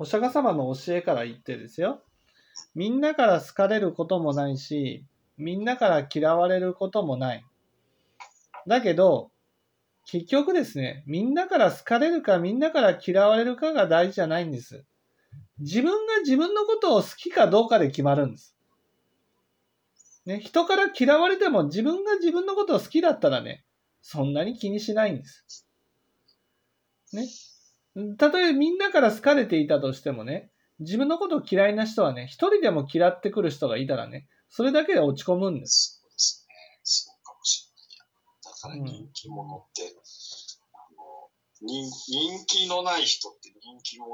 お釈迦様の教えから言ってですよ。みんなから好かれることもないし、みんなから嫌われることもない。だけど、結局ですね、みんなから好かれるかみんなから嫌われるかが大事じゃないんです。自分が自分のことを好きかどうかで決まるんです。ね、人から嫌われても自分が自分のことを好きだったらね、そんなに気にしないんです。ね。たとえみんなから好かれていたとしてもね、自分のことを嫌いな人はね、一人でも嫌ってくる人がいたらね、それだけで落ち込むんです。そうですね。そうかもしれない。だから人気者って、あの人人気のない人って人気者